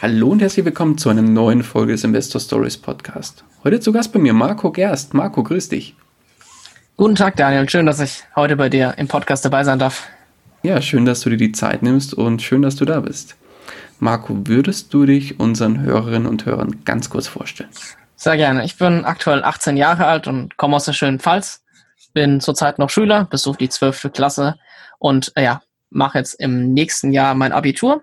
Hallo und herzlich willkommen zu einer neuen Folge des Investor Stories Podcast. Heute zu Gast bei mir Marco Gerst. Marco, grüß dich. Guten Tag, Daniel. Schön, dass ich heute bei dir im Podcast dabei sein darf. Ja, schön, dass du dir die Zeit nimmst und schön, dass du da bist. Marco, würdest du dich unseren Hörerinnen und Hörern ganz kurz vorstellen? Sehr gerne. Ich bin aktuell 18 Jahre alt und komme aus der schönen Pfalz. Bin zurzeit noch Schüler, besuche die 12. Klasse und äh, ja, mache jetzt im nächsten Jahr mein Abitur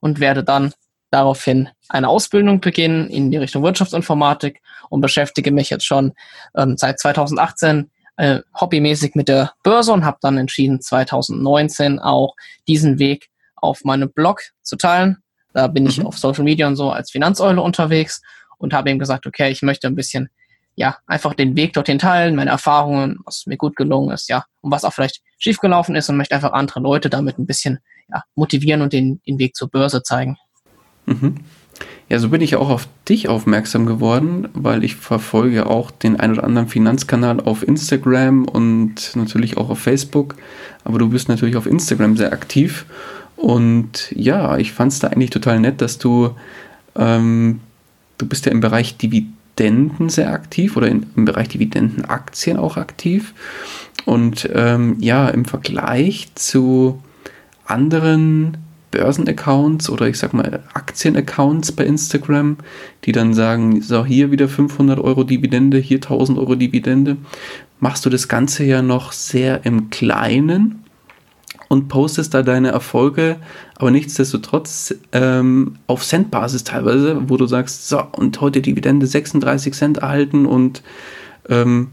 und werde dann daraufhin eine Ausbildung beginnen in die Richtung Wirtschaftsinformatik und beschäftige mich jetzt schon ähm, seit 2018 äh, hobbymäßig mit der Börse und habe dann entschieden, 2019 auch diesen Weg auf meinem Blog zu teilen. Da bin mhm. ich auf Social Media und so als Finanzeule unterwegs und habe eben gesagt, okay, ich möchte ein bisschen, ja, einfach den Weg dorthin teilen, meine Erfahrungen, was mir gut gelungen ist, ja, und was auch vielleicht schiefgelaufen ist und möchte einfach andere Leute damit ein bisschen ja, motivieren und den, den Weg zur Börse zeigen. Mhm. Ja, so bin ich auch auf dich aufmerksam geworden, weil ich verfolge auch den ein oder anderen Finanzkanal auf Instagram und natürlich auch auf Facebook. Aber du bist natürlich auf Instagram sehr aktiv. Und ja, ich fand es da eigentlich total nett, dass du, ähm, du bist ja im Bereich Dividenden sehr aktiv oder in, im Bereich Dividendenaktien auch aktiv. Und ähm, ja, im Vergleich zu anderen Börsenaccounts oder ich sag mal Aktienaccounts bei Instagram, die dann sagen, so hier wieder 500 Euro Dividende, hier 1000 Euro Dividende, machst du das Ganze ja noch sehr im Kleinen und postest da deine Erfolge, aber nichtsdestotrotz ähm, auf Centbasis teilweise, wo du sagst, so und heute Dividende 36 Cent erhalten und ähm,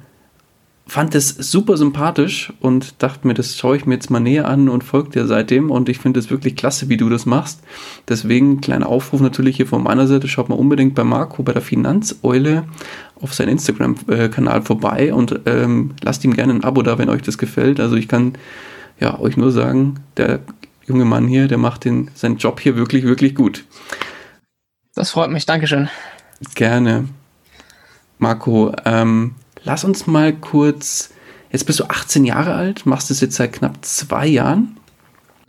fand es super sympathisch und dachte mir, das schaue ich mir jetzt mal näher an und folge dir seitdem und ich finde es wirklich klasse, wie du das machst. Deswegen kleiner Aufruf natürlich hier von meiner Seite, schaut mal unbedingt bei Marco bei der Finanzeule auf seinen Instagram-Kanal vorbei und ähm, lasst ihm gerne ein Abo da, wenn euch das gefällt. Also ich kann ja euch nur sagen, der junge Mann hier, der macht den, seinen Job hier wirklich, wirklich gut. Das freut mich, Dankeschön. Gerne. Marco, ähm, lass uns mal kurz, jetzt bist du 18 Jahre alt, machst es jetzt seit knapp zwei Jahren.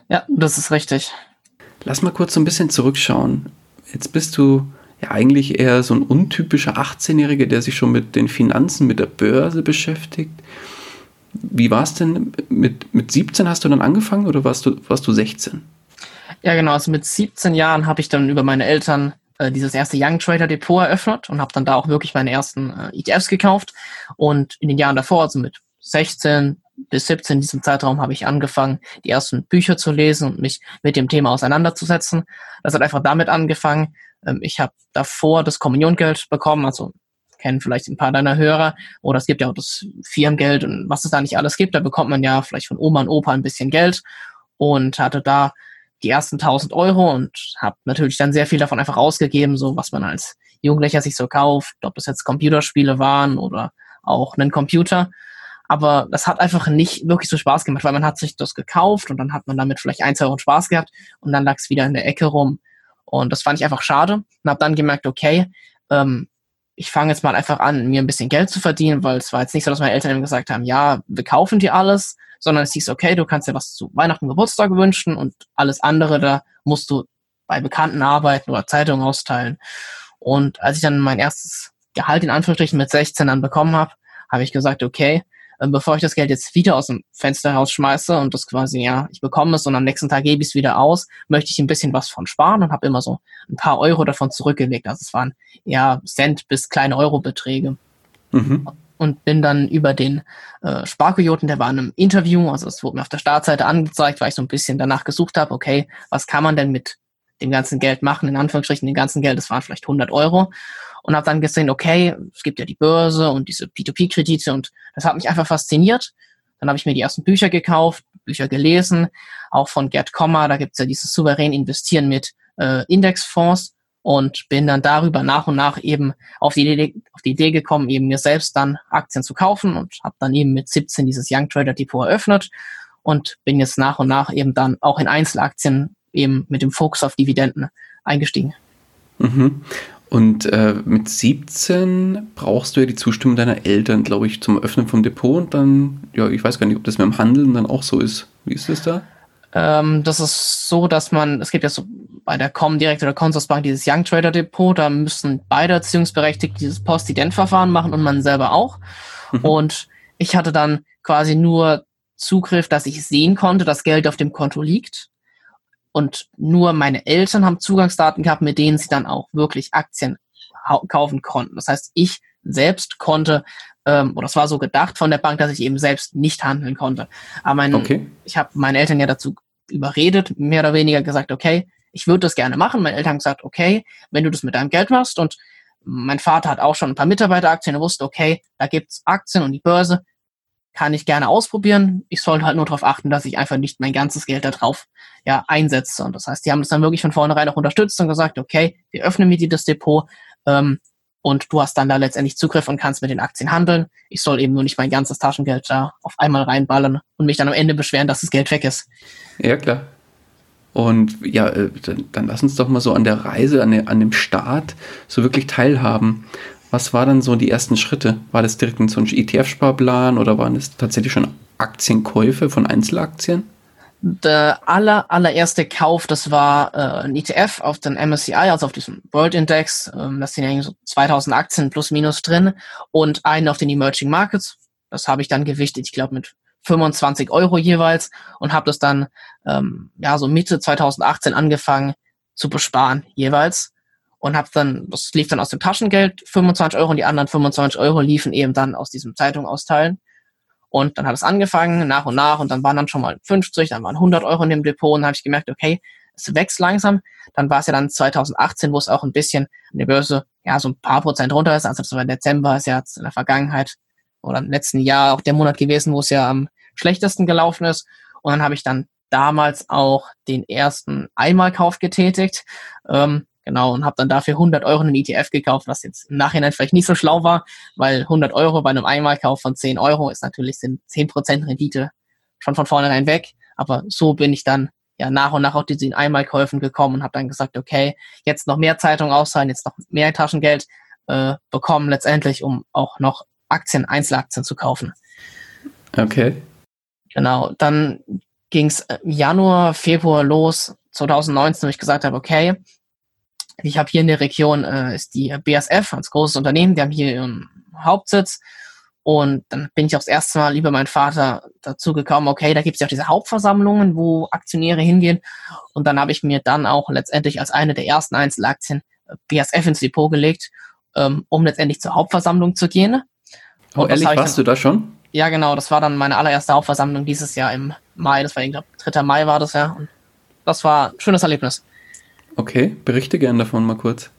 Ja, das ist richtig. Lass mal kurz so ein bisschen zurückschauen. Jetzt bist du ja eigentlich eher so ein untypischer 18-Jähriger, der sich schon mit den Finanzen, mit der Börse beschäftigt. Wie war es denn mit, mit 17 hast du dann angefangen oder warst du, warst du 16? Ja, genau. Also mit 17 Jahren habe ich dann über meine Eltern äh, dieses erste Young Trader Depot eröffnet und habe dann da auch wirklich meine ersten äh, ETFs gekauft. Und in den Jahren davor, also mit 16 bis 17 in diesem Zeitraum, habe ich angefangen, die ersten Bücher zu lesen und mich mit dem Thema auseinanderzusetzen. Das hat einfach damit angefangen. Ähm, ich habe davor das Kommuniongeld bekommen, also kennen vielleicht ein paar deiner Hörer. Oder es gibt ja auch das Firmengeld und was es da nicht alles gibt. Da bekommt man ja vielleicht von Oma und Opa ein bisschen Geld und hatte da die ersten 1000 Euro und habe natürlich dann sehr viel davon einfach ausgegeben, so was man als Jugendlicher sich so kauft, ob das jetzt Computerspiele waren oder auch einen Computer. Aber das hat einfach nicht wirklich so Spaß gemacht, weil man hat sich das gekauft und dann hat man damit vielleicht ein, zwei Wochen Spaß gehabt und dann lag es wieder in der Ecke rum. Und das fand ich einfach schade und habe dann gemerkt, okay, ähm, ich fange jetzt mal einfach an, mir ein bisschen Geld zu verdienen, weil es war jetzt nicht so, dass meine Eltern gesagt haben, ja, wir kaufen dir alles, sondern es hieß, okay, du kannst dir was zu Weihnachten, Geburtstag wünschen und alles andere, da musst du bei Bekannten arbeiten oder Zeitungen austeilen. Und als ich dann mein erstes Gehalt in Anführungsstrichen mit 16 dann bekommen habe, habe ich gesagt, okay, äh, bevor ich das Geld jetzt wieder aus dem Fenster rausschmeiße und das quasi, ja, ich bekomme es und am nächsten Tag gebe ich es wieder aus, möchte ich ein bisschen was von sparen und habe immer so ein paar Euro davon zurückgelegt. Also es waren ja Cent bis kleine Eurobeträge. Mhm. Und bin dann über den äh, Sparkojoten, der war in einem Interview, also es wurde mir auf der Startseite angezeigt, weil ich so ein bisschen danach gesucht habe, okay, was kann man denn mit dem ganzen Geld machen, in Anführungsstrichen, den ganzen Geld, das waren vielleicht 100 Euro und habe dann gesehen, okay, es gibt ja die Börse und diese P2P-Kredite und das hat mich einfach fasziniert. Dann habe ich mir die ersten Bücher gekauft, Bücher gelesen, auch von Gerd Kommer, da gibt's ja dieses souverän Investieren mit äh, Indexfonds und bin dann darüber nach und nach eben auf die, Idee, auf die Idee gekommen, eben mir selbst dann Aktien zu kaufen und habe dann eben mit 17 dieses Young Trader Depot eröffnet und bin jetzt nach und nach eben dann auch in Einzelaktien eben mit dem Fokus auf Dividenden eingestiegen. Mhm. Und äh, mit 17 brauchst du ja die Zustimmung deiner Eltern, glaube ich, zum Öffnen vom Depot und dann, ja, ich weiß gar nicht, ob das mit dem Handeln dann auch so ist. Wie ist das da? Ähm, das ist so, dass man, es gibt ja so bei der Comdirect oder Consorsbank dieses Young Trader Depot, da müssen beide Erziehungsberechtigte dieses Post-Ident-Verfahren machen und man selber auch. Mhm. Und ich hatte dann quasi nur Zugriff, dass ich sehen konnte, dass Geld auf dem Konto liegt und nur meine Eltern haben Zugangsdaten gehabt, mit denen sie dann auch wirklich Aktien kaufen konnten. Das heißt, ich selbst konnte, ähm, oder es war so gedacht von der Bank, dass ich eben selbst nicht handeln konnte. Aber mein, okay. ich habe meine Eltern ja dazu überredet, mehr oder weniger gesagt, okay, ich würde das gerne machen. Meine Eltern haben gesagt, okay, wenn du das mit deinem Geld machst und mein Vater hat auch schon ein paar Mitarbeiteraktien, er wusste, okay, da gibt's Aktien und die Börse, kann ich gerne ausprobieren. Ich sollte halt nur darauf achten, dass ich einfach nicht mein ganzes Geld da drauf ja, einsetze. Und das heißt, die haben das dann wirklich von vornherein auch unterstützt und gesagt, okay, wir öffnen mit dir das Depot ähm, und du hast dann da letztendlich Zugriff und kannst mit den Aktien handeln. Ich soll eben nur nicht mein ganzes Taschengeld da auf einmal reinballern und mich dann am Ende beschweren, dass das Geld weg ist. Ja, klar. Und ja, äh, dann, lass uns doch mal so an der Reise, an, der, an dem Start so wirklich teilhaben. Was waren dann so die ersten Schritte? War das direkt ein ein ETF-Sparplan oder waren das tatsächlich schon Aktienkäufe von Einzelaktien? Der aller, allererste Kauf, das war äh, ein ETF auf den MSCI, also auf diesem World Index. Ähm, das sind ja so 2000 Aktien plus minus drin und einen auf den Emerging Markets. Das habe ich dann gewichtet, ich glaube mit 25 Euro jeweils und habe das dann ähm, ja so Mitte 2018 angefangen zu besparen jeweils und habe dann, das lief dann aus dem Taschengeld, 25 Euro und die anderen 25 Euro liefen eben dann aus diesem Zeitung austeilen. Und dann hat es angefangen, nach und nach, und dann waren dann schon mal 50, dann waren 100 Euro in dem Depot und dann habe ich gemerkt, okay, es wächst langsam. Dann war es ja dann 2018, wo es auch ein bisschen an der Börse, ja, so ein paar Prozent runter ist. Also das war Dezember, ist ja jetzt in der Vergangenheit oder im letzten Jahr auch der Monat gewesen, wo es ja am schlechtesten gelaufen ist. Und dann habe ich dann damals auch den ersten Einmalkauf getätigt. Ähm, Genau, und habe dann dafür 100 Euro einen ETF gekauft, was jetzt im Nachhinein vielleicht nicht so schlau war, weil 100 Euro bei einem Einmalkauf von 10 Euro ist natürlich sind 10% Rendite schon von vornherein weg. Aber so bin ich dann ja nach und nach auch diesen Einmalkäufen gekommen und habe dann gesagt, okay, jetzt noch mehr Zeitung auszahlen, jetzt noch mehr Taschengeld äh, bekommen letztendlich, um auch noch Aktien, Einzelaktien zu kaufen. Okay. Genau, dann ging es Januar, Februar los, 2019, wo ich gesagt habe, okay, ich habe hier in der Region äh, ist die BSF als großes Unternehmen, die haben hier ihren Hauptsitz. Und dann bin ich auch das erste Mal über meinen Vater dazu gekommen, okay, da gibt es ja auch diese Hauptversammlungen, wo Aktionäre hingehen. Und dann habe ich mir dann auch letztendlich als eine der ersten Einzelaktien äh, BSF ins Depot gelegt, ähm, um letztendlich zur Hauptversammlung zu gehen. Oh, Und ehrlich, warst dann, du da schon? Ja, genau, das war dann meine allererste Hauptversammlung dieses Jahr im Mai. Das war, ich glaube, 3. Mai war das ja. Und das war ein schönes Erlebnis. Okay, berichte gerne davon mal kurz.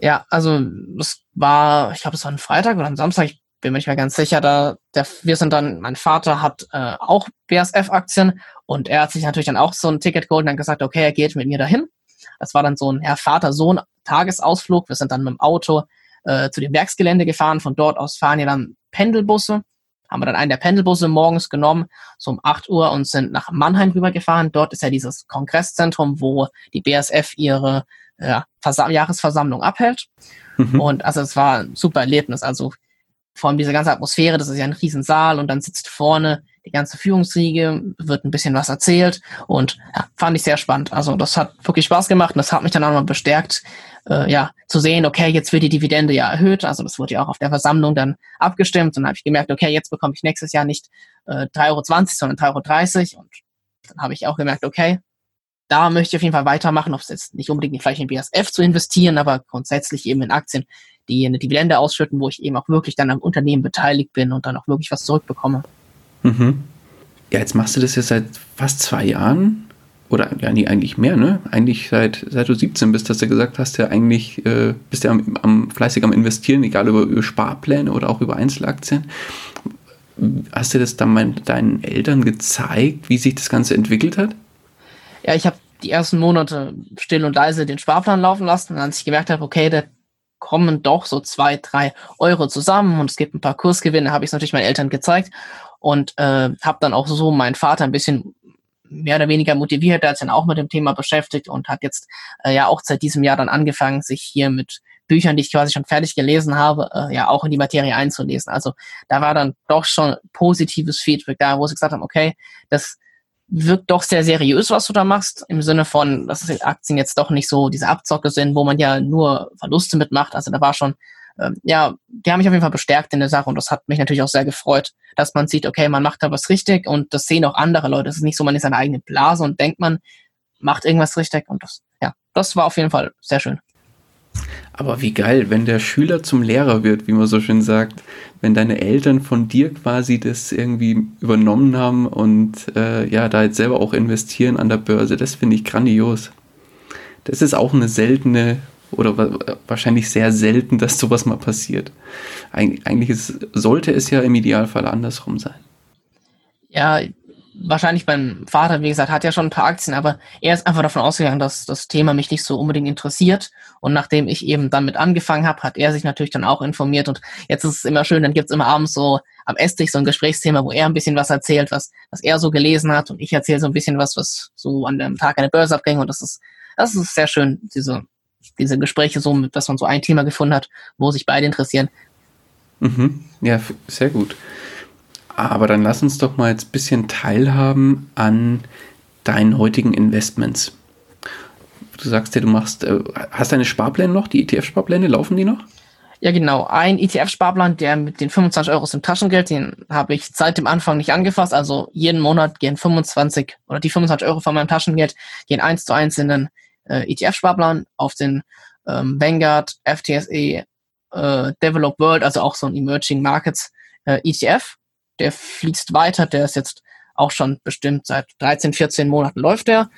Ja, also es war, ich glaube, es war ein Freitag oder ein Samstag, ich bin mir nicht mehr ganz sicher. Da, der, wir sind dann, mein Vater hat äh, auch BASF-Aktien und er hat sich natürlich dann auch so ein Ticket geholt und dann gesagt, okay, er geht mit mir dahin. Das war dann so ein Herr Vater-Sohn-Tagesausflug. Wir sind dann mit dem Auto äh, zu dem Werksgelände gefahren. Von dort aus fahren ja dann Pendelbusse. Haben wir dann einen der Pendelbusse morgens genommen, so um 8 Uhr und sind nach Mannheim rübergefahren. Dort ist ja dieses Kongresszentrum, wo die BASF ihre ja, Versam Jahresversammlung abhält. Mhm. Und also es war ein super Erlebnis. Also vor allem diese ganze Atmosphäre, das ist ja ein Riesensaal und dann sitzt vorne die ganze Führungsriege, wird ein bisschen was erzählt und ja, fand ich sehr spannend. Also das hat wirklich Spaß gemacht und das hat mich dann auch mal bestärkt, äh, ja, zu sehen, okay, jetzt wird die Dividende ja erhöht. Also das wurde ja auch auf der Versammlung dann abgestimmt und dann habe ich gemerkt, okay, jetzt bekomme ich nächstes Jahr nicht äh, 3,20 Euro, sondern 3,30 Euro und dann habe ich auch gemerkt, okay, da möchte ich auf jeden Fall weitermachen, ob es jetzt nicht unbedingt vielleicht in BSF zu investieren, aber grundsätzlich eben in Aktien, die eine Dividende ausschütten, wo ich eben auch wirklich dann am Unternehmen beteiligt bin und dann auch wirklich was zurückbekomme. Mhm. Ja, jetzt machst du das ja seit fast zwei Jahren. Oder ja, nee, eigentlich mehr, ne? Eigentlich seit, seit du 17 bist, dass du gesagt hast, ja eigentlich äh, bist du ja am, am, fleißig am Investieren, egal über, über Sparpläne oder auch über Einzelaktien. Hast du das dann mal deinen Eltern gezeigt, wie sich das Ganze entwickelt hat? Ja, ich habe die ersten Monate still und leise den Sparplan laufen lassen. Und als ich gemerkt habe, okay, da kommen doch so zwei, drei Euro zusammen und es gibt ein paar Kursgewinne, habe ich es natürlich meinen Eltern gezeigt und äh, habe dann auch so meinen Vater ein bisschen mehr oder weniger motiviert, der hat sich dann auch mit dem Thema beschäftigt und hat jetzt äh, ja auch seit diesem Jahr dann angefangen, sich hier mit Büchern, die ich quasi schon fertig gelesen habe, äh, ja auch in die Materie einzulesen. Also da war dann doch schon positives Feedback da, wo sie gesagt haben, okay, das wirkt doch sehr seriös, was du da machst, im Sinne von, dass Aktien jetzt doch nicht so diese Abzocke sind, wo man ja nur Verluste mitmacht. Also da war schon, ähm, ja, die haben mich auf jeden Fall bestärkt in der Sache und das hat mich natürlich auch sehr gefreut, dass man sieht, okay, man macht da was richtig und das sehen auch andere Leute. Es ist nicht so, man ist eine eigene Blase und denkt, man macht irgendwas richtig und das, ja, das war auf jeden Fall sehr schön. Aber wie geil, wenn der Schüler zum Lehrer wird, wie man so schön sagt, wenn deine Eltern von dir quasi das irgendwie übernommen haben und äh, ja, da jetzt selber auch investieren an der Börse, das finde ich grandios. Das ist auch eine seltene oder wahrscheinlich sehr selten, dass sowas mal passiert. Eig eigentlich ist, sollte es ja im Idealfall andersrum sein. Ja, wahrscheinlich beim Vater, wie gesagt, hat ja schon ein paar Aktien, aber er ist einfach davon ausgegangen, dass das Thema mich nicht so unbedingt interessiert. Und nachdem ich eben damit angefangen habe, hat er sich natürlich dann auch informiert. Und jetzt ist es immer schön, dann gibt's immer abends so am Esstisch so ein Gesprächsthema, wo er ein bisschen was erzählt, was, was er so gelesen hat. Und ich erzähle so ein bisschen was, was so an dem Tag der Börse abging. Und das ist, das ist sehr schön, diese, diese Gespräche so, dass man so ein Thema gefunden hat, wo sich beide interessieren. Mhm. Ja, sehr gut. Aber dann lass uns doch mal jetzt ein bisschen teilhaben an deinen heutigen Investments. Du sagst ja, du machst, äh, hast deine Sparpläne noch, die ETF-Sparpläne, laufen die noch? Ja, genau. Ein ETF-Sparplan, der mit den 25 Euro im Taschengeld, den habe ich seit dem Anfang nicht angefasst. Also jeden Monat gehen 25 oder die 25 Euro von meinem Taschengeld gehen eins zu eins in den äh, ETF-Sparplan auf den ähm, Vanguard, FTSE, äh, Developed World, also auch so ein Emerging Markets äh, ETF der fließt weiter, der ist jetzt auch schon bestimmt seit 13, 14 Monaten läuft der.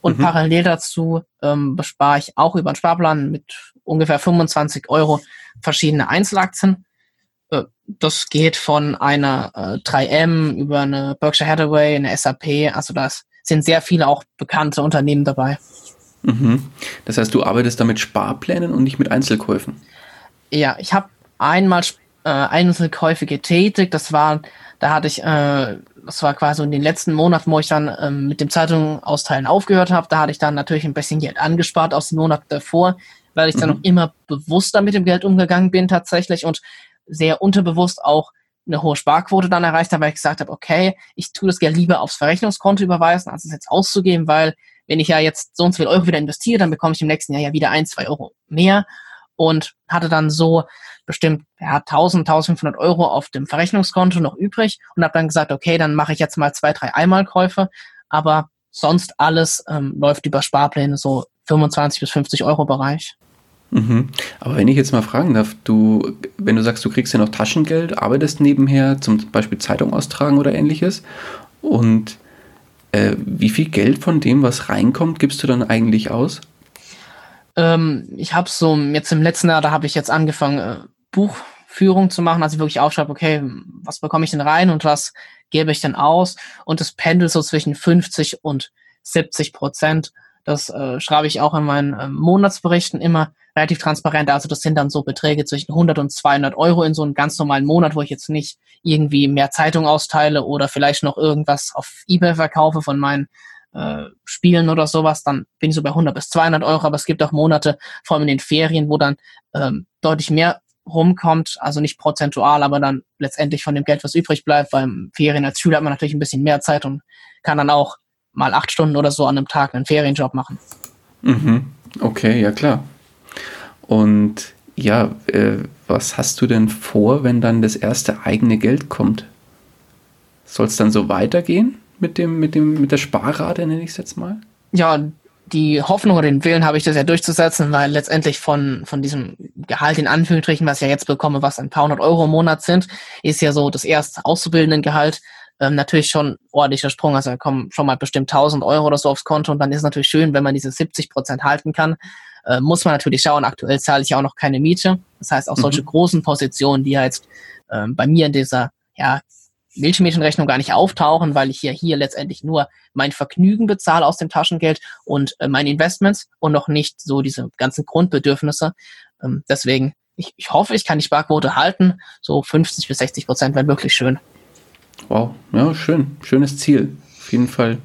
Und mhm. parallel dazu ähm, bespare ich auch über einen Sparplan mit ungefähr 25 Euro verschiedene Einzelaktien. Äh, das geht von einer äh, 3M über eine Berkshire Hathaway, eine SAP. Also da sind sehr viele auch bekannte Unternehmen dabei. Mhm. Das heißt, du arbeitest da mit Sparplänen und nicht mit Einzelkäufen? Ja, ich habe einmal äh, Einzelkäufe getätigt. Das war da hatte ich, äh, das war quasi in den letzten Monaten, wo ich dann ähm, mit dem Zeitung austeilen aufgehört habe, da hatte ich dann natürlich ein bisschen Geld angespart aus den Monaten davor, weil ich dann mhm. noch immer bewusster mit dem Geld umgegangen bin tatsächlich und sehr unterbewusst auch eine hohe Sparquote dann erreicht habe, weil ich gesagt habe, okay, ich tue das Geld lieber aufs Verrechnungskonto überweisen, als es jetzt auszugeben, weil wenn ich ja jetzt so und so viel Euro wieder investiere, dann bekomme ich im nächsten Jahr ja wieder ein, zwei Euro mehr und hatte dann so bestimmt ja, 1000, 1500 Euro auf dem Verrechnungskonto noch übrig und habe dann gesagt, okay, dann mache ich jetzt mal zwei, drei Einmalkäufe, aber sonst alles ähm, läuft über Sparpläne so 25 bis 50 Euro Bereich. Mhm. Aber wenn ich jetzt mal fragen darf, du, wenn du sagst, du kriegst ja noch Taschengeld, arbeitest nebenher, zum Beispiel Zeitung austragen oder ähnliches, und äh, wie viel Geld von dem, was reinkommt, gibst du dann eigentlich aus? Ähm, ich habe so jetzt im letzten Jahr, da habe ich jetzt angefangen, äh, Buchführung zu machen, also wirklich aufschreibe, okay, was bekomme ich denn rein und was gebe ich denn aus? Und das pendelt so zwischen 50 und 70 Prozent. Das äh, schreibe ich auch in meinen äh, Monatsberichten immer relativ transparent. Also das sind dann so Beträge zwischen 100 und 200 Euro in so einem ganz normalen Monat, wo ich jetzt nicht irgendwie mehr Zeitung austeile oder vielleicht noch irgendwas auf eBay verkaufe von meinen äh, Spielen oder sowas, dann bin ich so bei 100 bis 200 Euro, aber es gibt auch Monate, vor allem in den Ferien, wo dann ähm, deutlich mehr rumkommt, also nicht prozentual, aber dann letztendlich von dem Geld, was übrig bleibt. Beim Ferien als Schüler hat man natürlich ein bisschen mehr Zeit und kann dann auch mal acht Stunden oder so an einem Tag einen Ferienjob machen. Mhm. Okay, ja klar. Und ja, äh, was hast du denn vor, wenn dann das erste eigene Geld kommt? Soll es dann so weitergehen mit dem, mit dem, mit der Sparrate, nenne ich es jetzt mal? Ja, die Hoffnung oder den Willen habe ich das ja durchzusetzen, weil letztendlich von, von diesem Gehalt in Anführungsstrichen, was ich ja jetzt bekomme, was ein paar hundert Euro im Monat sind, ist ja so das erste Auszubildendengehalt ähm, natürlich schon ordentlicher Sprung. Also da kommen schon mal bestimmt 1000 Euro oder so aufs Konto und dann ist es natürlich schön, wenn man diese 70 Prozent halten kann. Äh, muss man natürlich schauen. Aktuell zahle ich ja auch noch keine Miete. Das heißt, auch mhm. solche großen Positionen, die ja jetzt äh, bei mir in dieser ja, Milchmädchenrechnung gar nicht auftauchen, weil ich ja hier letztendlich nur mein Vergnügen bezahle aus dem Taschengeld und äh, meine Investments und noch nicht so diese ganzen Grundbedürfnisse. Ähm, deswegen, ich, ich hoffe, ich kann die Sparquote halten. So 50 bis 60 Prozent wäre wirklich schön. Wow, ja, schön. Schönes Ziel. Auf jeden Fall.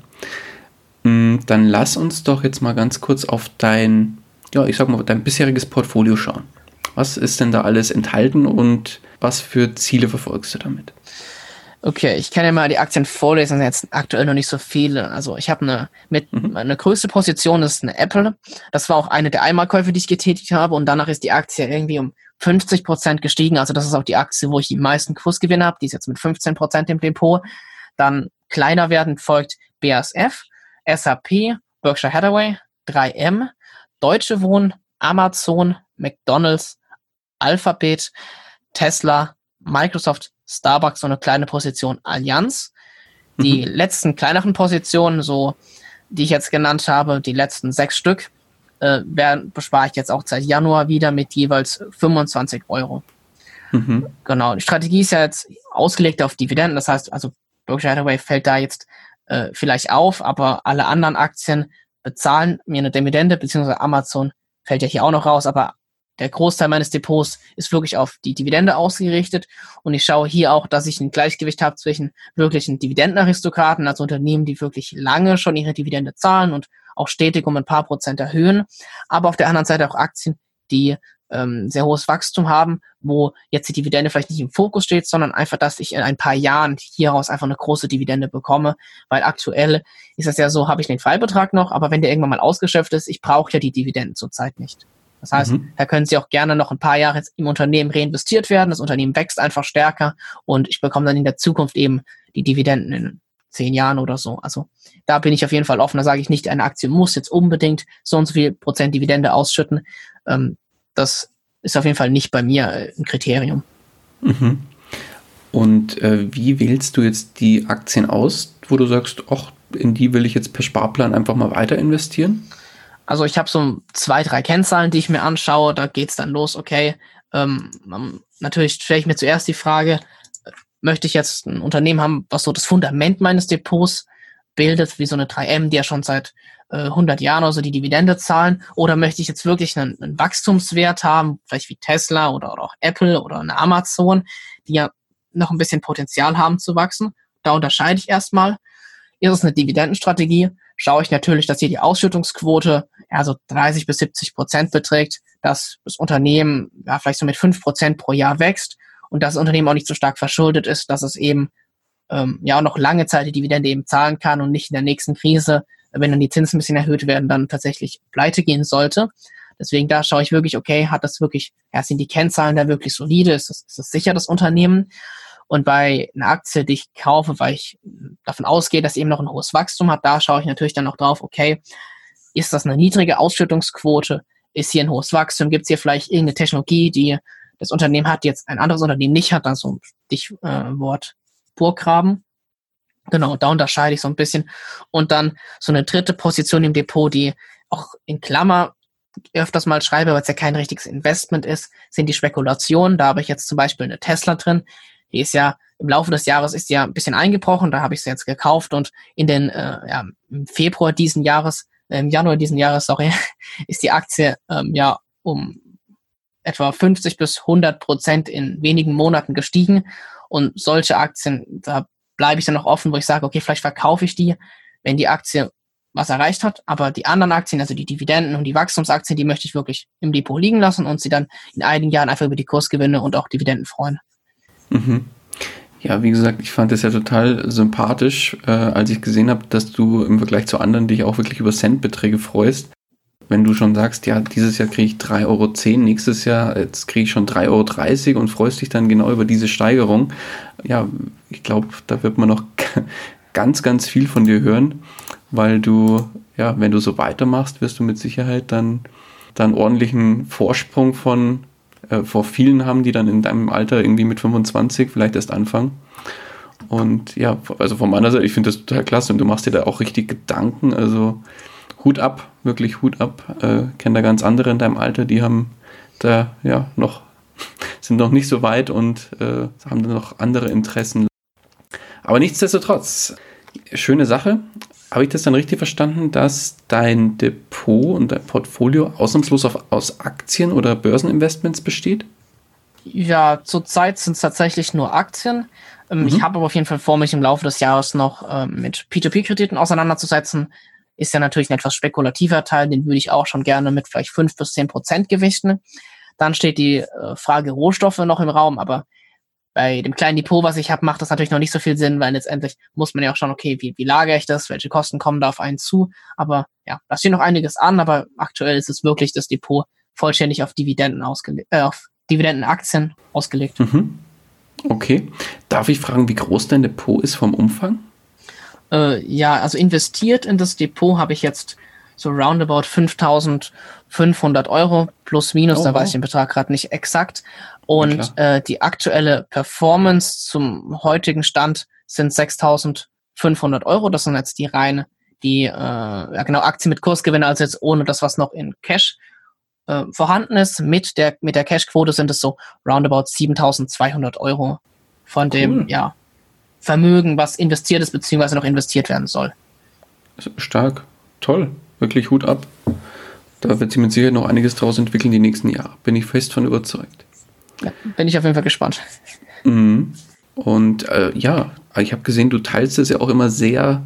Mm, dann lass uns doch jetzt mal ganz kurz auf dein, ja, ich sag mal, dein bisheriges Portfolio schauen. Was ist denn da alles enthalten und was für Ziele verfolgst du damit? Okay, ich kann ja mal die Aktien vorlesen, jetzt aktuell noch nicht so viele. Also ich habe eine mit mhm. meine größte Position ist eine Apple. Das war auch eine der Einmalkäufe, die ich getätigt habe und danach ist die Aktie irgendwie um 50 Prozent gestiegen. Also das ist auch die Aktie, wo ich die meisten Kursgewinne habe. Die ist jetzt mit 15 Prozent im Depot. Dann kleiner werden folgt BASF, SAP, Berkshire Hathaway, 3M, Deutsche Wohnen, Amazon, McDonald's, Alphabet, Tesla, Microsoft, Starbucks so eine kleine Position Allianz. Die mhm. letzten kleineren Positionen, so die ich jetzt genannt habe, die letzten sechs Stück, äh, werden, bespare ich jetzt auch seit Januar wieder mit jeweils 25 Euro. Mhm. Genau. Die Strategie ist ja jetzt ausgelegt auf Dividenden. Das heißt, also Berkshire Hathaway fällt da jetzt äh, vielleicht auf, aber alle anderen Aktien bezahlen mir eine Dividende, beziehungsweise Amazon fällt ja hier auch noch raus, aber der Großteil meines Depots ist wirklich auf die Dividende ausgerichtet. Und ich schaue hier auch, dass ich ein Gleichgewicht habe zwischen wirklichen Dividendenaristokraten, also Unternehmen, die wirklich lange schon ihre Dividende zahlen und auch stetig um ein paar Prozent erhöhen, aber auf der anderen Seite auch Aktien, die ähm, sehr hohes Wachstum haben, wo jetzt die Dividende vielleicht nicht im Fokus steht, sondern einfach, dass ich in ein paar Jahren hieraus einfach eine große Dividende bekomme, weil aktuell ist es ja so, habe ich den Freibetrag noch, aber wenn der irgendwann mal ausgeschöpft ist, ich brauche ja die Dividenden zurzeit nicht. Das heißt, mhm. da können Sie auch gerne noch ein paar Jahre im Unternehmen reinvestiert werden. Das Unternehmen wächst einfach stärker und ich bekomme dann in der Zukunft eben die Dividenden in zehn Jahren oder so. Also da bin ich auf jeden Fall offen. Da sage ich nicht, eine Aktie muss jetzt unbedingt so und so viel Prozent Dividende ausschütten. Ähm, das ist auf jeden Fall nicht bei mir äh, ein Kriterium. Mhm. Und äh, wie wählst du jetzt die Aktien aus, wo du sagst, ach, in die will ich jetzt per Sparplan einfach mal weiter investieren? Also ich habe so zwei, drei Kennzahlen, die ich mir anschaue. Da geht's dann los, okay. Ähm, natürlich stelle ich mir zuerst die Frage, möchte ich jetzt ein Unternehmen haben, was so das Fundament meines Depots bildet, wie so eine 3M, die ja schon seit äh, 100 Jahren oder so die Dividende zahlen, oder möchte ich jetzt wirklich einen, einen Wachstumswert haben, vielleicht wie Tesla oder, oder auch Apple oder eine Amazon, die ja noch ein bisschen Potenzial haben zu wachsen. Da unterscheide ich erstmal. Ist es eine Dividendenstrategie? Schaue ich natürlich, dass hier die Ausschüttungsquote ja, so 30 bis 70 Prozent beträgt, dass das Unternehmen ja, vielleicht so mit 5 Prozent pro Jahr wächst und dass das Unternehmen auch nicht so stark verschuldet ist, dass es eben ähm, ja auch noch lange Zeit die Dividende eben zahlen kann und nicht in der nächsten Krise, wenn dann die Zinsen ein bisschen erhöht werden, dann tatsächlich pleite gehen sollte. Deswegen da schaue ich wirklich, okay, hat das wirklich, ja, sind die Kennzahlen da wirklich solide? Ist das, ist das sicher, das Unternehmen? Und bei einer Aktie, die ich kaufe, weil ich davon ausgehe, dass eben noch ein hohes Wachstum hat, da schaue ich natürlich dann noch drauf, okay, ist das eine niedrige Ausschüttungsquote? Ist hier ein hohes Wachstum? Gibt es hier vielleicht irgendeine Technologie, die das Unternehmen hat, die jetzt ein anderes Unternehmen nicht hat? Also Stichwort äh, Burggraben. Genau, da unterscheide ich so ein bisschen. Und dann so eine dritte Position im Depot, die auch in Klammer öfters mal schreibe, weil es ja kein richtiges Investment ist, sind die Spekulationen. Da habe ich jetzt zum Beispiel eine Tesla drin. Die ist ja im Laufe des Jahres ist ja ein bisschen eingebrochen. Da habe ich sie jetzt gekauft und in den äh, ja, im Februar diesen Jahres, äh, im Januar diesen Jahres, sorry, ist die Aktie ähm, ja um etwa 50 bis 100 Prozent in wenigen Monaten gestiegen. Und solche Aktien, da bleibe ich dann noch offen, wo ich sage, okay, vielleicht verkaufe ich die, wenn die Aktie was erreicht hat. Aber die anderen Aktien, also die Dividenden und die Wachstumsaktien, die möchte ich wirklich im Depot liegen lassen und sie dann in einigen Jahren einfach über die Kursgewinne und auch Dividenden freuen. Mhm. Ja, wie gesagt, ich fand es ja total sympathisch, äh, als ich gesehen habe, dass du im Vergleich zu anderen dich auch wirklich über Centbeträge freust. Wenn du schon sagst, ja, dieses Jahr kriege ich 3,10 Euro, nächstes Jahr, kriege ich schon 3,30 Euro und freust dich dann genau über diese Steigerung. Ja, ich glaube, da wird man noch ganz, ganz viel von dir hören, weil du, ja, wenn du so weitermachst, wirst du mit Sicherheit dann, dann ordentlichen Vorsprung von äh, vor vielen haben, die dann in deinem Alter irgendwie mit 25 vielleicht erst anfangen. Und ja, also von meiner Seite, ich finde das total klasse und du machst dir da auch richtig Gedanken. Also Hut ab, wirklich Hut ab. Äh, kenne da ganz andere in deinem Alter, die haben da ja noch, sind noch nicht so weit und äh, haben da noch andere Interessen. Aber nichtsdestotrotz, schöne Sache. Habe ich das dann richtig verstanden, dass dein Depot und dein Portfolio ausnahmslos auf, aus Aktien oder Börseninvestments besteht? Ja, zurzeit sind es tatsächlich nur Aktien. Ähm, mhm. Ich habe aber auf jeden Fall vor, mich im Laufe des Jahres noch ähm, mit P2P-Krediten auseinanderzusetzen. Ist ja natürlich ein etwas spekulativer Teil, den würde ich auch schon gerne mit vielleicht fünf bis zehn Prozent gewichten. Dann steht die äh, Frage Rohstoffe noch im Raum, aber bei dem kleinen Depot, was ich habe, macht das natürlich noch nicht so viel Sinn, weil letztendlich muss man ja auch schauen, okay, wie, wie lagere ich das, welche Kosten kommen da auf einen zu. Aber ja, da steht noch einiges an, aber aktuell ist es wirklich das Depot vollständig auf Dividenden ausgelegt, äh, auf Dividendenaktien ausgelegt. Mhm. Okay. Darf ich fragen, wie groß dein Depot ist vom Umfang? Äh, ja, also investiert in das Depot habe ich jetzt so roundabout 5500 Euro plus minus, oh, da weiß ich den Betrag gerade nicht exakt. Und äh, die aktuelle Performance zum heutigen Stand sind 6500 Euro. Das sind jetzt die reine, die, äh, ja genau, Aktien mit Kursgewinn, also jetzt ohne das, was noch in Cash äh, vorhanden ist. Mit der, mit der Cash-Quote sind es so roundabout 7200 Euro von dem, cool. ja, Vermögen, was investiert ist, beziehungsweise noch investiert werden soll. Stark. Toll. Wirklich Hut ab. Da wird sich mit Sicherheit noch einiges draus entwickeln die nächsten Jahre. Bin ich fest von überzeugt. Ja, bin ich auf jeden Fall gespannt. Mhm. Und äh, ja, ich habe gesehen, du teilst es ja auch immer sehr,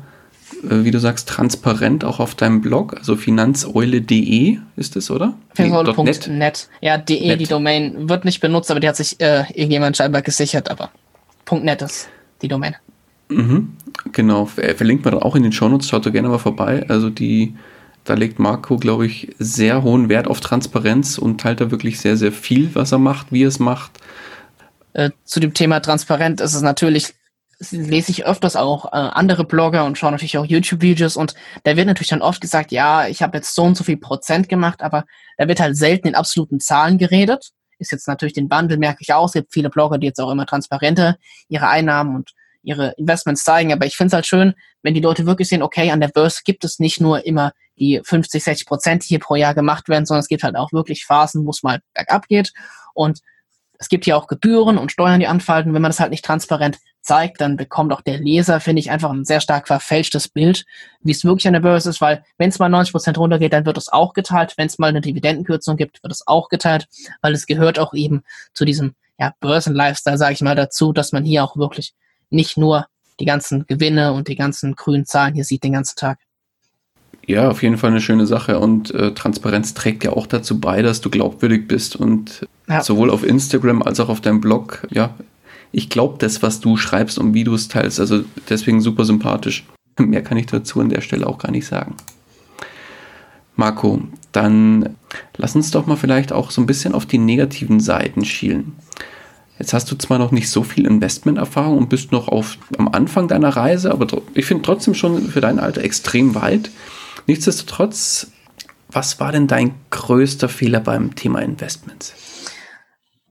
äh, wie du sagst, transparent auch auf deinem Blog, also finanzeule.de ist es, oder? Finanzeule.net. .net. Ja, de, Net. die Domain wird nicht benutzt, aber die hat sich äh, irgendjemand scheinbar gesichert, aber .net ist die Domain. Mhm, genau, verlinkt man dann auch in den Shownotes, schaut da gerne mal vorbei. Also die da legt Marco, glaube ich, sehr hohen Wert auf Transparenz und teilt da wirklich sehr, sehr viel, was er macht, wie er es macht. Äh, zu dem Thema Transparenz ist es natürlich, lese ich öfters auch äh, andere Blogger und schaue natürlich auch YouTube-Videos und da wird natürlich dann oft gesagt, ja, ich habe jetzt so und so viel Prozent gemacht, aber da wird halt selten in absoluten Zahlen geredet. Ist jetzt natürlich den Bundle, merke ich auch. Es gibt viele Blogger, die jetzt auch immer transparenter ihre Einnahmen und ihre Investments zeigen. Aber ich finde es halt schön, wenn die Leute wirklich sehen, okay, an der Börse gibt es nicht nur immer die 50, 60 Prozent, die hier pro Jahr gemacht werden, sondern es gibt halt auch wirklich Phasen, wo es mal bergab geht. Und es gibt hier auch Gebühren und Steuern, die anfallen. Wenn man das halt nicht transparent zeigt, dann bekommt auch der Leser, finde ich, einfach ein sehr stark verfälschtes Bild, wie es wirklich an der Börse ist, weil wenn es mal 90 Prozent runtergeht, dann wird es auch geteilt. Wenn es mal eine Dividendenkürzung gibt, wird es auch geteilt, weil es gehört auch eben zu diesem ja, Börsen-Lifestyle, sage ich mal, dazu, dass man hier auch wirklich nicht nur die ganzen Gewinne und die ganzen grünen Zahlen hier sieht den ganzen Tag. Ja, auf jeden Fall eine schöne Sache und äh, Transparenz trägt ja auch dazu bei, dass du glaubwürdig bist und ja. sowohl auf Instagram als auch auf deinem Blog, ja, ich glaube das, was du schreibst und wie du es teilst, also deswegen super sympathisch. Mehr kann ich dazu an der Stelle auch gar nicht sagen. Marco, dann lass uns doch mal vielleicht auch so ein bisschen auf die negativen Seiten schielen. Jetzt hast du zwar noch nicht so viel Investmenterfahrung und bist noch auf, am Anfang deiner Reise, aber ich finde trotzdem schon für dein Alter extrem weit. Nichtsdestotrotz, was war denn dein größter Fehler beim Thema Investments?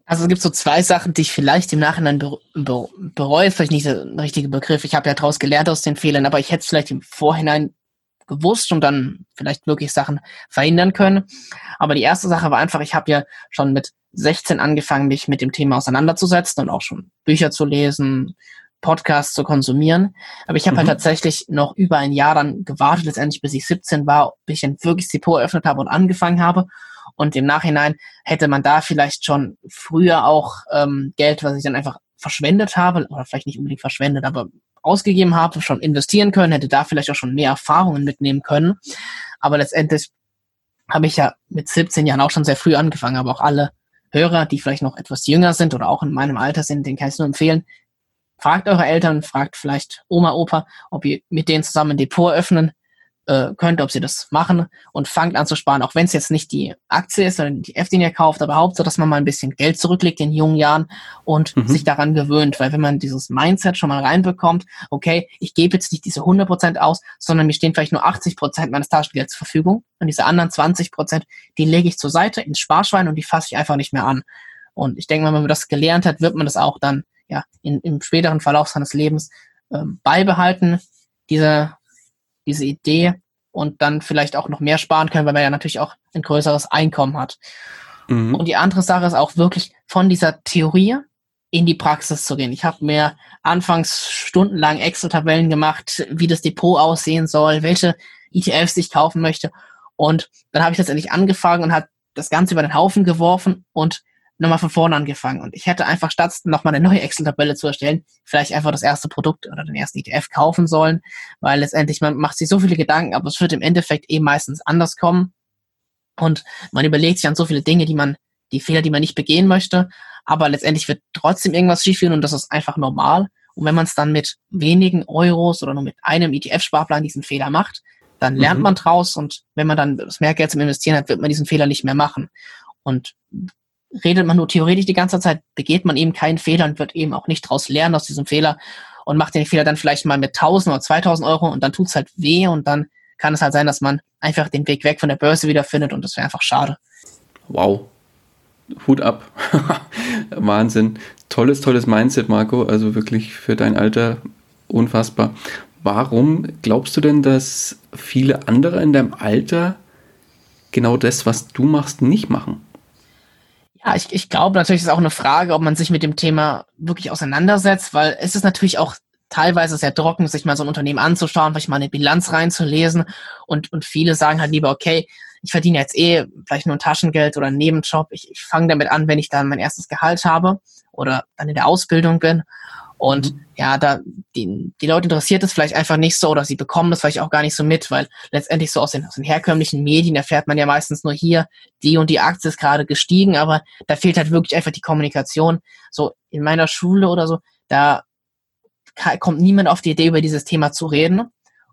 Also es gibt so zwei Sachen, die ich vielleicht im Nachhinein bereue, vielleicht nicht der richtige Begriff. Ich habe ja daraus gelernt aus den Fehlern, aber ich hätte es vielleicht im Vorhinein gewusst und dann vielleicht wirklich Sachen verhindern können. Aber die erste Sache war einfach, ich habe ja schon mit 16 angefangen, mich mit dem Thema auseinanderzusetzen und auch schon Bücher zu lesen, Podcasts zu konsumieren. Aber ich habe halt mhm. halt tatsächlich noch über ein Jahr dann gewartet, letztendlich bis ich 17 war, bis ich dann wirklich Depot eröffnet habe und angefangen habe. Und im Nachhinein hätte man da vielleicht schon früher auch ähm, Geld, was ich dann einfach verschwendet habe, oder vielleicht nicht unbedingt verschwendet, aber ausgegeben habe, schon investieren können, hätte da vielleicht auch schon mehr Erfahrungen mitnehmen können. Aber letztendlich habe ich ja mit 17 Jahren auch schon sehr früh angefangen, aber auch alle Hörer, die vielleicht noch etwas jünger sind oder auch in meinem Alter sind, den kann ich nur empfehlen. Fragt eure Eltern, fragt vielleicht Oma, Opa, ob ihr mit denen zusammen ein Depot öffnen äh, könnt, ob sie das machen und fangt an zu sparen, auch wenn es jetzt nicht die Aktie ist, sondern die F, den ihr kauft, aber Hauptsache, dass man mal ein bisschen Geld zurücklegt in jungen Jahren und mhm. sich daran gewöhnt, weil wenn man dieses Mindset schon mal reinbekommt, okay, ich gebe jetzt nicht diese 100% aus, sondern mir stehen vielleicht nur 80% meines Taschengelds zur Verfügung und diese anderen 20%, die lege ich zur Seite ins Sparschwein und die fasse ich einfach nicht mehr an. Und ich denke mal, wenn man das gelernt hat, wird man das auch dann ja in, im späteren Verlauf seines Lebens ähm, beibehalten, diese diese Idee und dann vielleicht auch noch mehr sparen können, weil man ja natürlich auch ein größeres Einkommen hat. Mhm. Und die andere Sache ist auch wirklich von dieser Theorie in die Praxis zu gehen. Ich habe mir anfangs stundenlang Excel-Tabellen gemacht, wie das Depot aussehen soll, welche ETFs ich kaufen möchte. Und dann habe ich letztendlich angefangen und habe das Ganze über den Haufen geworfen und nochmal von vorne angefangen. Und ich hätte einfach statt nochmal eine neue Excel-Tabelle zu erstellen, vielleicht einfach das erste Produkt oder den ersten ETF kaufen sollen, weil letztendlich man macht sich so viele Gedanken, aber es wird im Endeffekt eh meistens anders kommen. Und man überlegt sich an so viele Dinge, die man, die Fehler, die man nicht begehen möchte, aber letztendlich wird trotzdem irgendwas schiefgehen und das ist einfach normal. Und wenn man es dann mit wenigen Euros oder nur mit einem ETF-Sparplan diesen Fehler macht, dann lernt mhm. man draus und wenn man dann das mehr Geld zum Investieren hat, wird man diesen Fehler nicht mehr machen. Und redet man nur theoretisch die ganze Zeit, begeht man eben keinen Fehler und wird eben auch nicht daraus lernen aus diesem Fehler und macht den Fehler dann vielleicht mal mit 1000 oder 2000 Euro und dann tut's halt weh und dann kann es halt sein, dass man einfach den Weg weg von der Börse wiederfindet und das wäre einfach schade. Wow. Hut ab. Wahnsinn. Tolles, tolles Mindset, Marco. Also wirklich für dein Alter unfassbar. Warum glaubst du denn, dass viele andere in deinem Alter genau das, was du machst, nicht machen? Ja, ich, ich glaube natürlich ist auch eine Frage, ob man sich mit dem Thema wirklich auseinandersetzt, weil es ist natürlich auch teilweise sehr trocken, sich mal so ein Unternehmen anzuschauen, vielleicht mal eine Bilanz reinzulesen und, und viele sagen halt lieber, okay, ich verdiene jetzt eh vielleicht nur ein Taschengeld oder einen Nebenjob. Ich, ich fange damit an, wenn ich dann mein erstes Gehalt habe oder dann in der Ausbildung bin und mhm. ja, da die, die Leute interessiert es vielleicht einfach nicht so oder sie bekommen das vielleicht auch gar nicht so mit, weil letztendlich so aus den, aus den herkömmlichen Medien erfährt man ja meistens nur hier, die und die Aktie ist gerade gestiegen, aber da fehlt halt wirklich einfach die Kommunikation. So in meiner Schule oder so, da kommt niemand auf die Idee, über dieses Thema zu reden.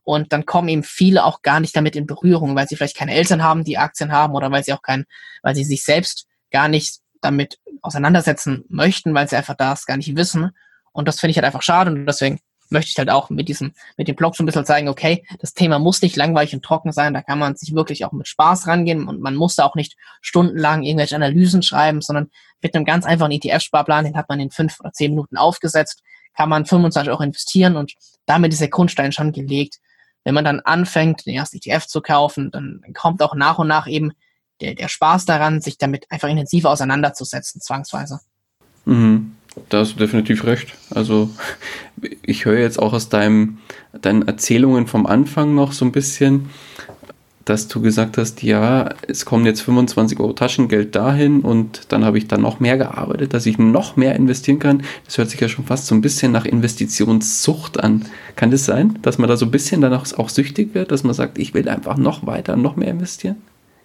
Und dann kommen eben viele auch gar nicht damit in Berührung, weil sie vielleicht keine Eltern haben, die Aktien haben oder weil sie auch kein, weil sie sich selbst gar nicht damit auseinandersetzen möchten, weil sie einfach das gar nicht wissen. Und das finde ich halt einfach schade und deswegen möchte ich halt auch mit diesem, mit dem Blog so ein bisschen zeigen, okay, das Thema muss nicht langweilig und trocken sein, da kann man sich wirklich auch mit Spaß rangehen und man muss da auch nicht stundenlang irgendwelche Analysen schreiben, sondern mit einem ganz einfachen ETF-Sparplan, den hat man in fünf oder zehn Minuten aufgesetzt, kann man 25 Euro investieren und damit ist der Grundstein schon gelegt. Wenn man dann anfängt, den ersten ETF zu kaufen, dann kommt auch nach und nach eben der, der Spaß daran, sich damit einfach intensiver auseinanderzusetzen, zwangsweise. Mhm. Da hast du definitiv recht. Also ich höre jetzt auch aus deinem, deinen Erzählungen vom Anfang noch so ein bisschen, dass du gesagt hast, ja, es kommen jetzt 25 Euro Taschengeld dahin und dann habe ich dann noch mehr gearbeitet, dass ich noch mehr investieren kann. Das hört sich ja schon fast so ein bisschen nach Investitionssucht an. Kann das sein, dass man da so ein bisschen danach auch süchtig wird, dass man sagt, ich will einfach noch weiter, noch mehr investieren?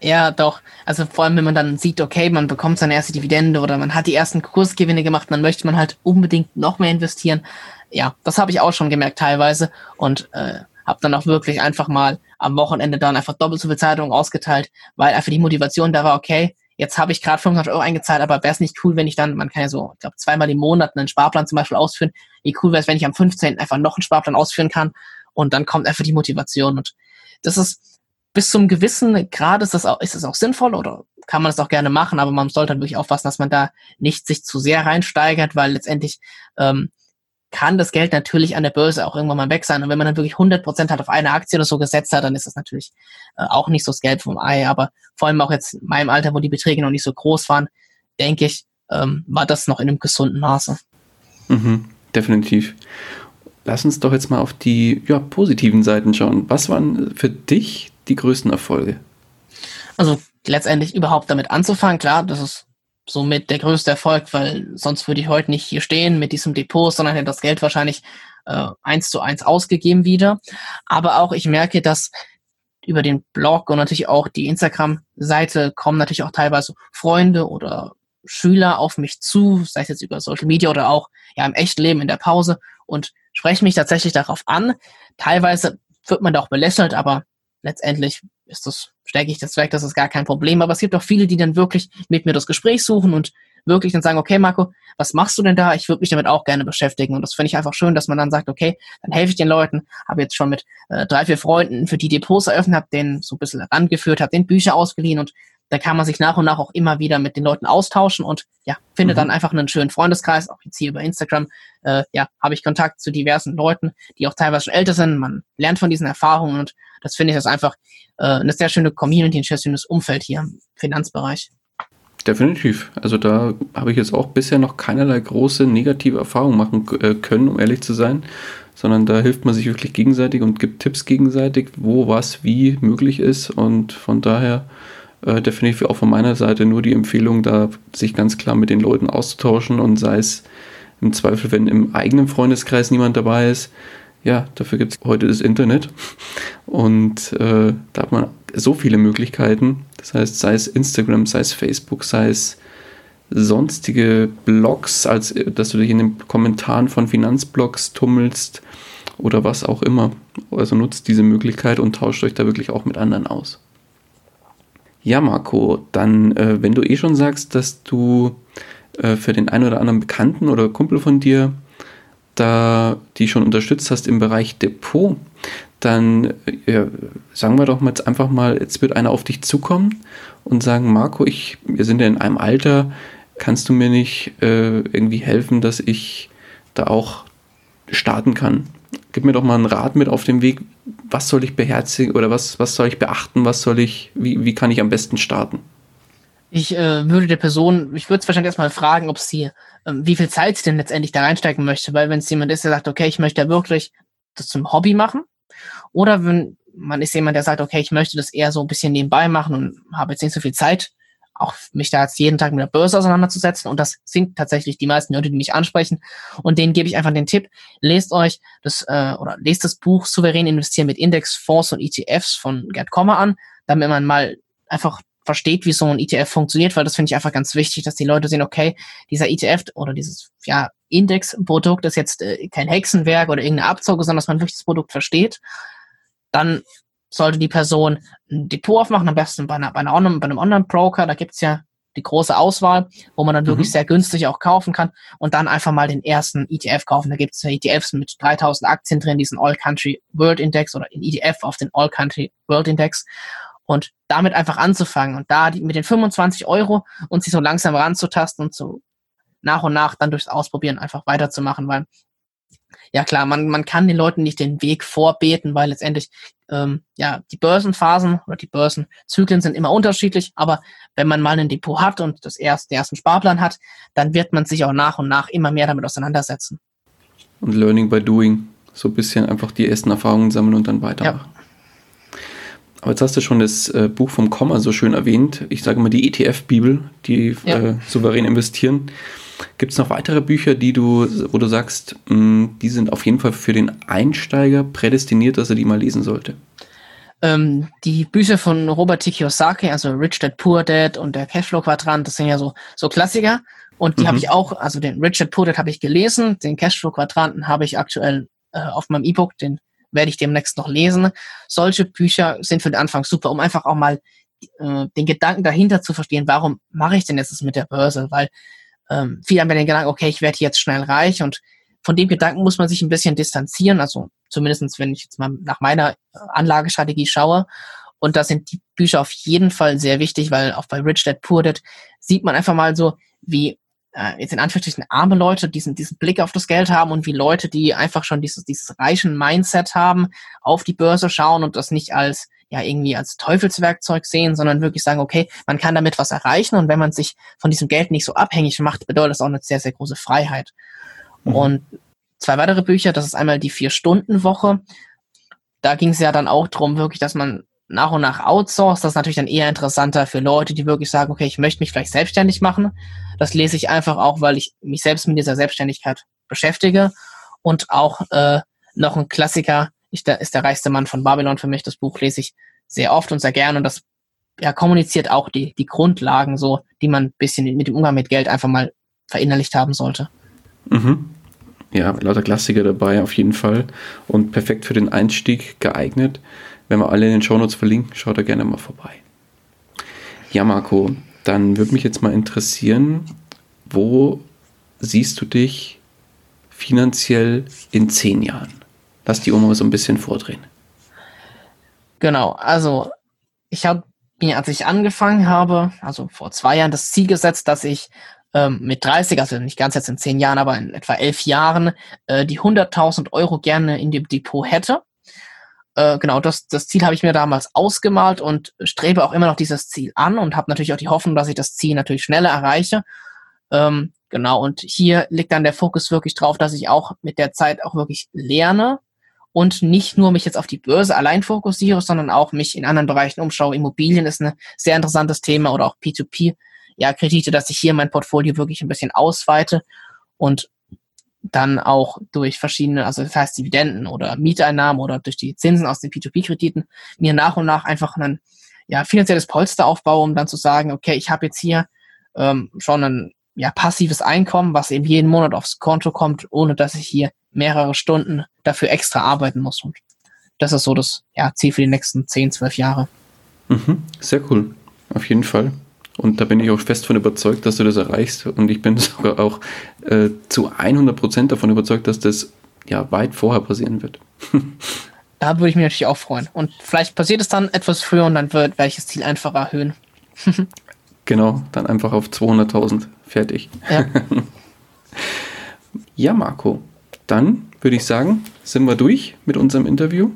Ja, doch. Also vor allem, wenn man dann sieht, okay, man bekommt seine erste Dividende oder man hat die ersten Kursgewinne gemacht, dann möchte man halt unbedingt noch mehr investieren. Ja, das habe ich auch schon gemerkt teilweise und äh, habe dann auch wirklich einfach mal am Wochenende dann einfach doppelt so viel Zeitung ausgeteilt, weil einfach die Motivation da war, okay, jetzt habe ich gerade 500 Euro eingezahlt, aber wäre es nicht cool, wenn ich dann, man kann ja so, ich glaube, zweimal im Monat einen Sparplan zum Beispiel ausführen. Wie cool wäre es, wenn ich am 15. einfach noch einen Sparplan ausführen kann und dann kommt einfach die Motivation und das ist bis zum gewissen Grad ist das auch, ist das auch sinnvoll oder kann man das auch gerne machen, aber man sollte halt wirklich aufpassen, dass man da nicht sich zu sehr reinsteigert, weil letztendlich ähm, kann das Geld natürlich an der Börse auch irgendwann mal weg sein. Und wenn man dann wirklich 100 Prozent halt auf eine Aktie oder so gesetzt hat, dann ist das natürlich äh, auch nicht so das Geld vom Ei. Aber vor allem auch jetzt in meinem Alter, wo die Beträge noch nicht so groß waren, denke ich, ähm, war das noch in einem gesunden Maße. Mhm, definitiv. Lass uns doch jetzt mal auf die ja, positiven Seiten schauen. Was waren für dich die größten Erfolge? Also letztendlich überhaupt damit anzufangen, klar, das ist somit der größte Erfolg, weil sonst würde ich heute nicht hier stehen mit diesem Depot, sondern hätte das Geld wahrscheinlich äh, eins zu eins ausgegeben wieder. Aber auch ich merke, dass über den Blog und natürlich auch die Instagram-Seite kommen natürlich auch teilweise Freunde oder Schüler auf mich zu, sei es jetzt über Social Media oder auch ja im echten Leben in der Pause und sprechen mich tatsächlich darauf an. Teilweise wird man da auch belächelt, aber letztendlich ist das, stecke ich das weg, das ist gar kein Problem. Aber es gibt auch viele, die dann wirklich mit mir das Gespräch suchen und wirklich dann sagen, okay, Marco, was machst du denn da? Ich würde mich damit auch gerne beschäftigen. Und das finde ich einfach schön, dass man dann sagt, okay, dann helfe ich den Leuten. Habe jetzt schon mit äh, drei, vier Freunden für die Depots eröffnet, habe denen so ein bisschen rangeführt, habe den Bücher ausgeliehen und da kann man sich nach und nach auch immer wieder mit den Leuten austauschen und ja, findet mhm. dann einfach einen schönen Freundeskreis. Auch jetzt hier über Instagram, äh, ja, habe ich Kontakt zu diversen Leuten, die auch teilweise schon älter sind. Man lernt von diesen Erfahrungen und das finde ich das einfach äh, eine sehr schöne Community, ein sehr schönes Umfeld hier im Finanzbereich. Definitiv. Also da habe ich jetzt auch bisher noch keinerlei große negative Erfahrungen machen äh, können, um ehrlich zu sein, sondern da hilft man sich wirklich gegenseitig und gibt Tipps gegenseitig, wo was wie möglich ist und von daher äh, definitiv auch von meiner Seite nur die Empfehlung, da sich ganz klar mit den Leuten auszutauschen und sei es im Zweifel, wenn im eigenen Freundeskreis niemand dabei ist, ja, dafür gibt es heute das Internet und äh, da hat man so viele Möglichkeiten. Das heißt, sei es Instagram, sei es Facebook, sei es sonstige Blogs, als dass du dich in den Kommentaren von Finanzblogs tummelst oder was auch immer. Also nutzt diese Möglichkeit und tauscht euch da wirklich auch mit anderen aus. Ja, Marco, dann, äh, wenn du eh schon sagst, dass du äh, für den einen oder anderen Bekannten oder Kumpel von dir da die schon unterstützt hast im Bereich Depot, dann ja, sagen wir doch mal jetzt einfach mal, jetzt wird einer auf dich zukommen und sagen, Marco, ich, wir sind ja in einem Alter, kannst du mir nicht äh, irgendwie helfen, dass ich da auch starten kann? Gib mir doch mal einen Rat mit auf dem Weg, was soll ich beherzigen oder was, was soll ich beachten, was soll ich, wie, wie kann ich am besten starten? Ich äh, würde der Person, ich würde es wahrscheinlich erstmal fragen, ob sie, ähm, wie viel Zeit sie denn letztendlich da reinstecken möchte, weil wenn es jemand ist, der sagt, okay, ich möchte ja wirklich das zum Hobby machen, oder wenn man ist jemand, der sagt, okay, ich möchte das eher so ein bisschen nebenbei machen und habe jetzt nicht so viel Zeit, auch mich da jetzt jeden Tag mit der Börse auseinanderzusetzen. Und das sind tatsächlich die meisten Leute, die mich ansprechen. Und denen gebe ich einfach den Tipp, lest euch das äh, oder lest das Buch Souverän investieren mit Indexfonds und ETFs von Gerd Kommer an, damit man mal einfach versteht, wie so ein ETF funktioniert, weil das finde ich einfach ganz wichtig, dass die Leute sehen, okay, dieser ETF oder dieses ja, Indexprodukt ist jetzt äh, kein Hexenwerk oder irgendeine Abzocke, sondern dass man wirklich das Produkt versteht. Dann sollte die Person ein Depot aufmachen, am besten bei, einer, bei, einer Online, bei einem Online-Broker, da gibt's ja die große Auswahl, wo man dann mhm. wirklich sehr günstig auch kaufen kann und dann einfach mal den ersten ETF kaufen. Da gibt's ja ETFs mit 3000 Aktien drin, diesen All-Country World Index oder in ETF auf den All-Country World Index und damit einfach anzufangen und da die, mit den 25 Euro und sich so langsam ranzutasten und so nach und nach dann durchs Ausprobieren einfach weiterzumachen, weil ja klar, man, man kann den Leuten nicht den Weg vorbeten, weil letztendlich ähm, ja die Börsenphasen oder die Börsenzyklen sind immer unterschiedlich, aber wenn man mal ein Depot hat und das erst, den ersten Sparplan hat, dann wird man sich auch nach und nach immer mehr damit auseinandersetzen. Und Learning by Doing, so ein bisschen einfach die ersten Erfahrungen sammeln und dann weitermachen. Ja. Aber jetzt hast du schon das äh, Buch vom Komma so schön erwähnt. Ich sage mal die ETF-Bibel, die ja. äh, souverän investieren. Gibt es noch weitere Bücher, die du, wo du sagst, mh, mm, die sind auf jeden Fall für den Einsteiger prädestiniert, dass er die mal lesen sollte? Ähm, die Bücher von Robert T. Kiyosaki, also Rich Dad Poor Dad und der Cashflow-Quadrant, das sind ja so, so Klassiker. Und die mhm. habe ich auch, also den Rich Dad Poor Dad habe ich gelesen, den Cashflow-Quadranten habe ich aktuell äh, auf meinem E-Book, den werde ich demnächst noch lesen. Solche Bücher sind für den Anfang super, um einfach auch mal äh, den Gedanken dahinter zu verstehen, warum mache ich denn jetzt das mit der Börse? Weil ähm, viele haben den Gedanken, okay, ich werde jetzt schnell reich und von dem Gedanken muss man sich ein bisschen distanzieren, also zumindestens wenn ich jetzt mal nach meiner Anlagestrategie schaue. Und da sind die Bücher auf jeden Fall sehr wichtig, weil auch bei Rich Dad Poor Dad sieht man einfach mal so, wie äh, jetzt in Anführungsstrichen arme Leute diesen, diesen Blick auf das Geld haben und wie Leute, die einfach schon dieses, dieses reichen Mindset haben, auf die Börse schauen und das nicht als ja irgendwie als Teufelswerkzeug sehen, sondern wirklich sagen, okay, man kann damit was erreichen und wenn man sich von diesem Geld nicht so abhängig macht, bedeutet das auch eine sehr, sehr große Freiheit. Mhm. Und zwei weitere Bücher, das ist einmal die Vier-Stunden-Woche. Da ging es ja dann auch darum, wirklich, dass man nach und nach outsourced. Das ist natürlich dann eher interessanter für Leute, die wirklich sagen, okay, ich möchte mich vielleicht selbstständig machen. Das lese ich einfach auch, weil ich mich selbst mit dieser Selbstständigkeit beschäftige. Und auch äh, noch ein Klassiker ich, der, ist der reichste Mann von Babylon für mich. Das Buch lese ich sehr oft und sehr gerne und das ja, kommuniziert auch die, die Grundlagen so, die man ein bisschen mit dem Umgang mit Geld einfach mal verinnerlicht haben sollte. Mhm. Ja, lauter Klassiker dabei auf jeden Fall und perfekt für den Einstieg geeignet. Wenn wir alle in den Shownotes verlinken, schaut da gerne mal vorbei. Ja, Marco, dann würde mich jetzt mal interessieren, wo siehst du dich finanziell in zehn Jahren? Lass die Oma so ein bisschen vordrehen. Genau, also ich habe mir, als ich angefangen habe, also vor zwei Jahren, das Ziel gesetzt, dass ich ähm, mit 30, also nicht ganz jetzt in zehn Jahren, aber in etwa elf Jahren, äh, die 100.000 Euro gerne in dem Depot hätte. Äh, genau, das, das Ziel habe ich mir damals ausgemalt und strebe auch immer noch dieses Ziel an und habe natürlich auch die Hoffnung, dass ich das Ziel natürlich schneller erreiche. Ähm, genau, und hier liegt dann der Fokus wirklich drauf, dass ich auch mit der Zeit auch wirklich lerne und nicht nur mich jetzt auf die Börse allein fokussiere, sondern auch mich in anderen Bereichen umschaue. Immobilien ist ein sehr interessantes Thema oder auch P2P ja, Kredite, dass ich hier mein Portfolio wirklich ein bisschen ausweite und dann auch durch verschiedene, also das heißt Dividenden oder Mieteinnahmen oder durch die Zinsen aus den P2P-Krediten mir nach und nach einfach ein ja, finanzielles Polster aufbaue, um dann zu sagen, okay, ich habe jetzt hier ähm, schon ein ja, passives Einkommen, was eben jeden Monat aufs Konto kommt, ohne dass ich hier mehrere Stunden dafür extra arbeiten muss. Und das ist so das ja, Ziel für die nächsten 10, 12 Jahre. Mhm, sehr cool, auf jeden Fall. Und da bin ich auch fest von überzeugt, dass du das erreichst. Und ich bin sogar auch äh, zu 100% davon überzeugt, dass das ja weit vorher passieren wird. da würde ich mich natürlich auch freuen. Und vielleicht passiert es dann etwas früher und dann wird, werde ich das Ziel einfach erhöhen. genau, dann einfach auf 200.000. Fertig. Ja. ja, Marco. Dann würde ich sagen, sind wir durch mit unserem Interview.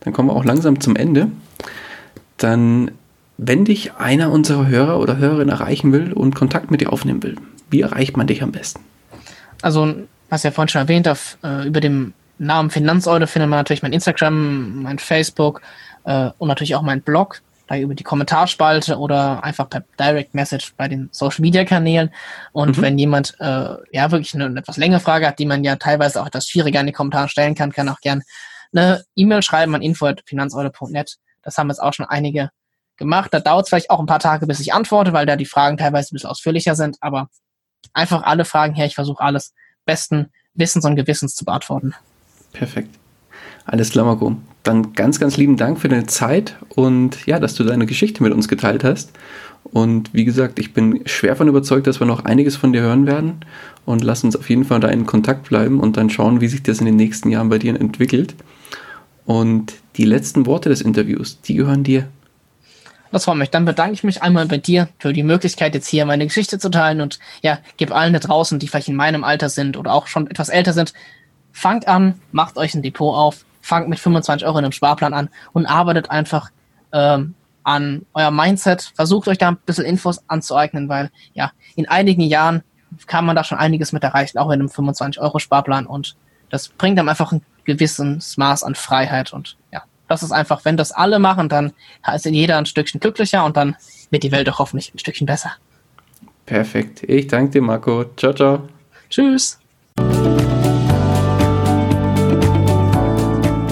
Dann kommen wir auch langsam zum Ende. Dann wenn dich einer unserer Hörer oder Hörerinnen erreichen will und Kontakt mit dir aufnehmen will, wie erreicht man dich am besten? Also, was ja vorhin schon erwähnt, auf, äh, über dem Namen Finanzeule findet man natürlich mein Instagram, mein Facebook äh, und natürlich auch mein Blog, über die Kommentarspalte oder einfach per Direct Message bei den Social Media Kanälen. Und mhm. wenn jemand äh, ja wirklich eine, eine etwas längere Frage hat, die man ja teilweise auch etwas schwieriger in die Kommentare stellen kann, kann auch gern eine E-Mail schreiben an info.finanzeule.net. Das haben jetzt auch schon einige gemacht. Da dauert es vielleicht auch ein paar Tage, bis ich antworte, weil da die Fragen teilweise ein bisschen ausführlicher sind, aber einfach alle Fragen her. Ich versuche alles besten Wissens und Gewissens zu beantworten. Perfekt. Alles klar, Marco. Dann ganz, ganz lieben Dank für deine Zeit und ja, dass du deine Geschichte mit uns geteilt hast. Und wie gesagt, ich bin schwer von überzeugt, dass wir noch einiges von dir hören werden. Und lass uns auf jeden Fall da in Kontakt bleiben und dann schauen, wie sich das in den nächsten Jahren bei dir entwickelt. Und die letzten Worte des Interviews, die gehören dir. Das freut mich. Dann bedanke ich mich einmal bei dir für die Möglichkeit, jetzt hier meine Geschichte zu teilen und ja, gebe allen da draußen, die vielleicht in meinem Alter sind oder auch schon etwas älter sind, fangt an, macht euch ein Depot auf, fangt mit 25 Euro in einem Sparplan an und arbeitet einfach ähm, an euer Mindset. Versucht euch da ein bisschen Infos anzueignen, weil ja, in einigen Jahren kann man da schon einiges mit erreichen, auch in einem 25 Euro Sparplan und das bringt einem einfach ein gewisses Maß an Freiheit und ja, das ist einfach, wenn das alle machen, dann ist jeder ein Stückchen glücklicher und dann wird die Welt doch hoffentlich ein Stückchen besser. Perfekt. Ich danke dir, Marco. Ciao, ciao. Tschüss.